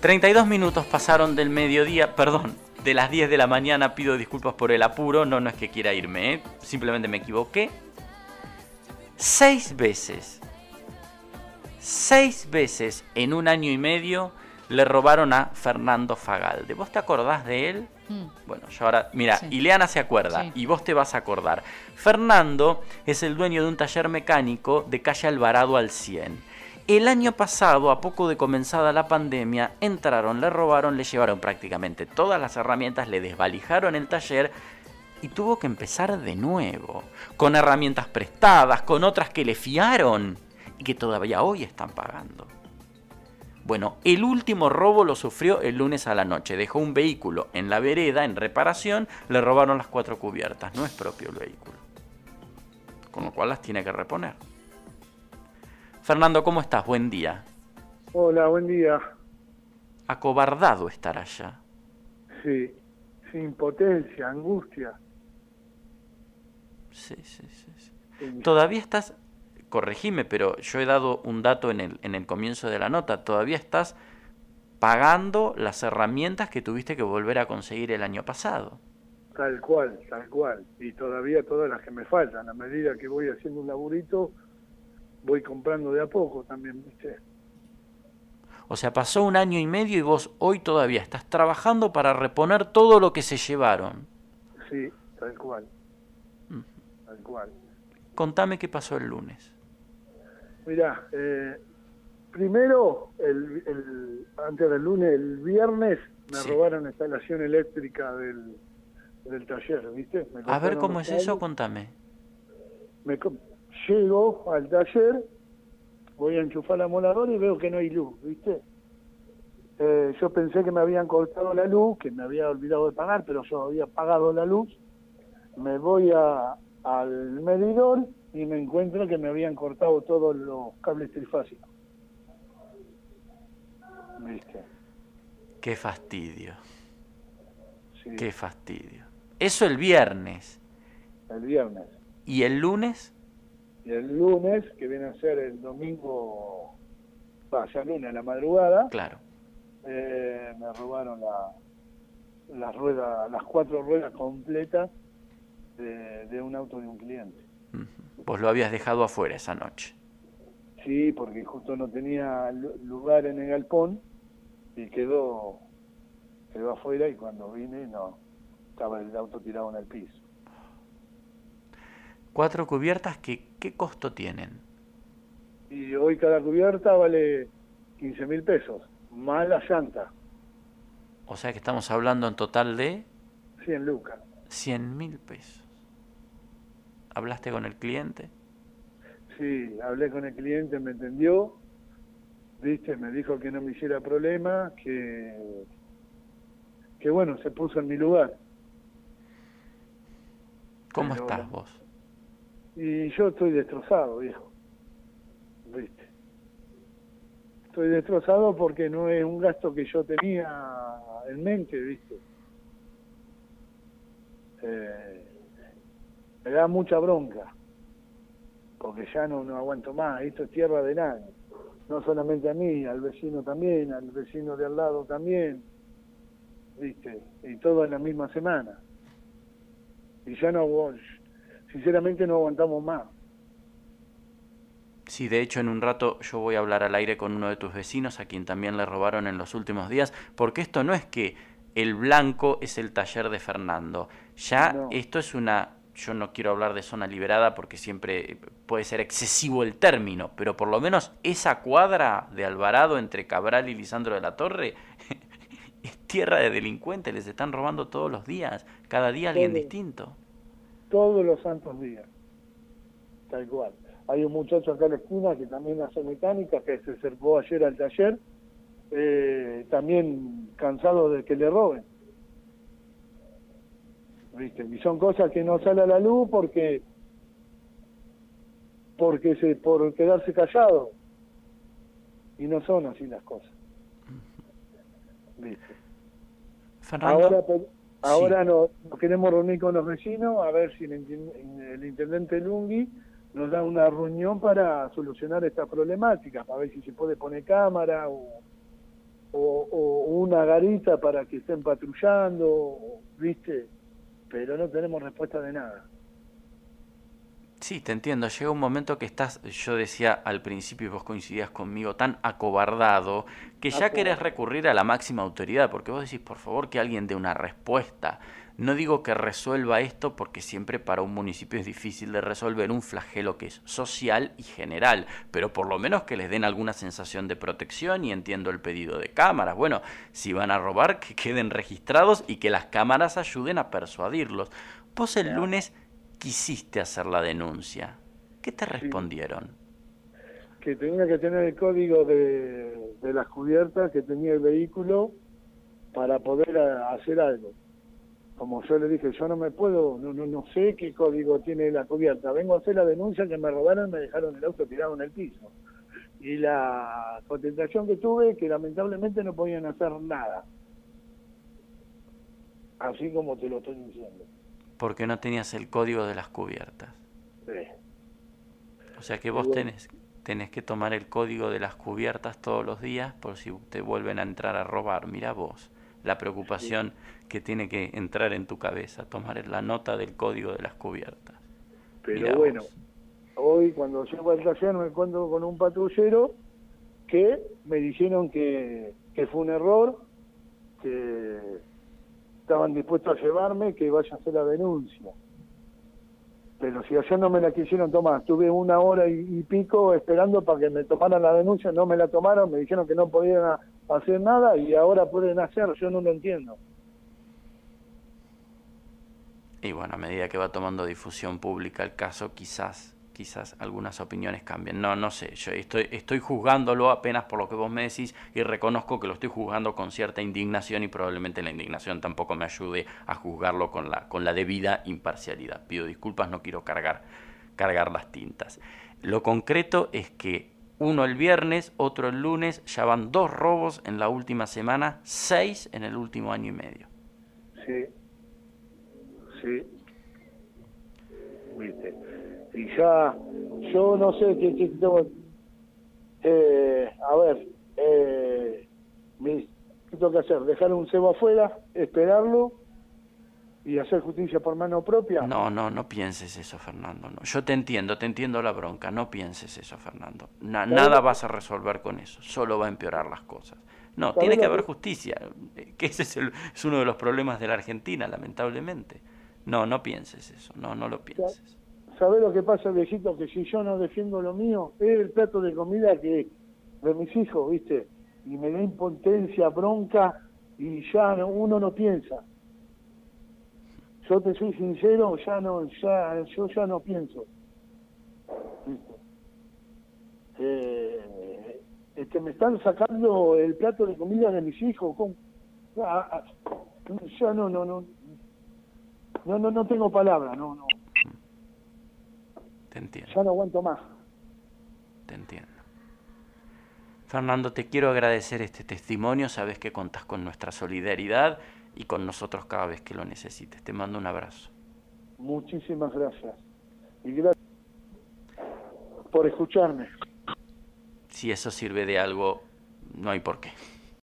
32 minutos pasaron del mediodía, perdón, de las 10 de la mañana, pido disculpas por el apuro, no, no es que quiera irme, ¿eh? simplemente me equivoqué. Seis veces, seis veces en un año y medio le robaron a Fernando Fagalde. ¿Vos te acordás de él? Mm. Bueno, yo ahora, mira, Ileana se acuerda y vos te vas a acordar. Fernando es el dueño de un taller mecánico de calle Alvarado al 100. El año pasado, a poco de comenzada la pandemia, entraron, le robaron, le llevaron prácticamente todas las herramientas, le desvalijaron el taller y tuvo que empezar de nuevo, con herramientas prestadas, con otras que le fiaron y que todavía hoy están pagando. Bueno, el último robo lo sufrió el lunes a la noche. Dejó un vehículo en la vereda en reparación, le robaron las cuatro cubiertas. No es propio el vehículo. Con lo cual las tiene que reponer. Fernando, ¿cómo estás? Buen día. Hola, buen día. Acobardado estar allá. Sí, sin impotencia, angustia. Sí, sí, sí. Todavía estás, corregime, pero yo he dado un dato en el, en el comienzo de la nota, todavía estás pagando las herramientas que tuviste que volver a conseguir el año pasado. Tal cual, tal cual. Y todavía todas las que me faltan. A medida que voy haciendo un laburito, voy comprando de a poco también, ¿viste? O sea, pasó un año y medio y vos hoy todavía estás trabajando para reponer todo lo que se llevaron. Sí, tal cual. Tal cual. Contame qué pasó el lunes. Mirá, eh, primero, el, antes del lunes, el viernes, me robaron la instalación eléctrica del, del taller, ¿viste? A ver cómo es eso, contame. Me, llego al taller, voy a enchufar la moladora y veo que no hay luz, ¿viste? Eh, yo pensé que me habían cortado la luz, que me había olvidado de pagar, pero yo había pagado la luz. Me voy a, al medidor y me encuentro que me habían cortado todos los cables trifásicos. ¿Viste? Qué fastidio. Qué fastidio. Eso el viernes. El viernes. ¿Y el lunes? El lunes, que viene a ser el domingo, vaya lunes a la madrugada, claro. Eh, me robaron la, las ruedas, las cuatro ruedas completas de, un auto de un cliente. Vos lo habías dejado afuera esa noche. Sí, porque justo no tenía lugar en el galpón y quedó, quedó afuera y cuando vine no, estaba el auto tirado en el piso. Cuatro cubiertas, que, ¿qué costo tienen? Y hoy cada cubierta vale 15 mil pesos, más la llanta. O sea que estamos hablando en total de... 100 lucas. 100 mil pesos. ¿Hablaste con el cliente? Sí, hablé con el cliente, me entendió, viste, me dijo que no me hiciera problema, que, que bueno, se puso en mi lugar. ¿Cómo estás vos? Y yo estoy destrozado, viejo. ¿Viste? Estoy destrozado porque no es un gasto que yo tenía en mente, ¿viste? Eh, me da mucha bronca, porque ya no, no aguanto más, esto es tierra de nadie, no solamente a mí, al vecino también, al vecino de al lado también, ¿viste? Y todo en la misma semana. Y ya no, sinceramente no aguantamos más. Sí, de hecho en un rato yo voy a hablar al aire con uno de tus vecinos a quien también le robaron en los últimos días, porque esto no es que el blanco es el taller de Fernando, ya esto es una, yo no quiero hablar de zona liberada porque siempre puede ser excesivo el término, pero por lo menos esa cuadra de Alvarado entre Cabral y Lisandro de la Torre es tierra de delincuentes, les están robando todos los días, cada día alguien distinto todos los santos días. Tal cual. Hay un muchacho acá en la esquina que también hace mecánica, que se acercó ayer al taller, eh, también cansado de que le roben. ¿Viste? Y son cosas que no sale a la luz porque porque se por quedarse callado y no son así las cosas. ¿Viste? Ahora, Ahora nos, queremos reunir con los vecinos a ver si el, intendente Lungui nos da una reunión para solucionar esta problemática, para ver si se puede poner cámara o, o, una garita para que estén patrullando, ¿viste? Pero no tenemos respuesta de nada. Sí, te entiendo. Llega un momento que estás, yo decía al principio y vos coincidías conmigo, tan acobardado que ya querés recurrir a la máxima autoridad, porque vos decís, por favor, que alguien dé una respuesta. No digo que resuelva esto porque siempre para un municipio es difícil de resolver un flagelo que es social y general, pero por lo menos que les den alguna sensación de protección y entiendo el pedido de cámaras. Bueno, si van a robar, que queden registrados y que las cámaras ayuden a persuadirlos. Vos el lunes quisiste hacer la denuncia. ¿Qué te respondieron? Que tenía que tener el código de, de las cubiertas que tenía el vehículo para poder hacer algo como yo le dije, yo no me puedo, no, no, no sé qué código tiene la cubierta, vengo a hacer la denuncia que me robaron, me dejaron el auto tirado en el piso. Y la contestación que tuve, que lamentablemente no podían hacer nada. Así como te lo estoy diciendo. Porque no tenías el código de las cubiertas. Sí. O sea que vos tenés, tenés que tomar el código de las cubiertas todos los días por si te vuelven a entrar a robar. Mira vos la preocupación que tiene que entrar en tu cabeza, tomar la nota del código de las cubiertas. Pero bueno, hoy cuando llego al taller me encuentro con un patrullero que me dijeron que, que fue un error, que estaban dispuestos a llevarme, que vaya a hacer la denuncia. Pero si ayer no me la quisieron tomar, estuve una hora y, pico esperando para que me tomaran la denuncia, no me la tomaron, me dijeron que no podían hacer nada y ahora pueden hacer, yo no lo entiendo. Y bueno, a medida que va tomando difusión pública el caso, quizás quizás algunas opiniones cambien. No, no sé, yo estoy, estoy juzgándolo apenas por lo que vos me decís y reconozco que lo estoy juzgando con cierta indignación y probablemente la indignación tampoco me ayude a juzgarlo con la, con la debida imparcialidad. Pido disculpas, no quiero cargar, cargar las tintas. Lo concreto es que uno el viernes, otro el lunes, ya van dos robos en la última semana, seis en el último año y medio. Sí, sí. Y ya, yo no sé qué, qué tengo. Eh, a ver, eh, ¿qué tengo que hacer? ¿Dejar un cebo afuera, esperarlo y hacer justicia por mano propia? No, no, no pienses eso, Fernando. No. Yo te entiendo, te entiendo la bronca. No pienses eso, Fernando. nada vas a resolver con eso. Solo va a empeorar las cosas. No, tiene que haber justicia. Que ese es, es uno de los problemas de la Argentina, lamentablemente. No, no pienses eso. No, no lo pienses. ¿Sabés lo que pasa, viejito? Que si yo no defiendo lo mío, es el plato de comida que de mis hijos, ¿viste? Y me da impotencia, bronca, y ya uno no piensa yo te soy sincero, ya no, ya, yo ya no pienso. Eh, este, me están sacando el plato de comida de mis hijos, ah, ah, ya no, no, no, no, no, no tengo palabra, no, no. Te entiendo. Ya no aguanto más. Te entiendo. Fernando, te quiero agradecer este testimonio, sabes que contas con nuestra solidaridad y con nosotros cada vez que lo necesites. Te mando un abrazo. Muchísimas gracias. Y gracias por escucharme. Si eso sirve de algo, no hay por qué.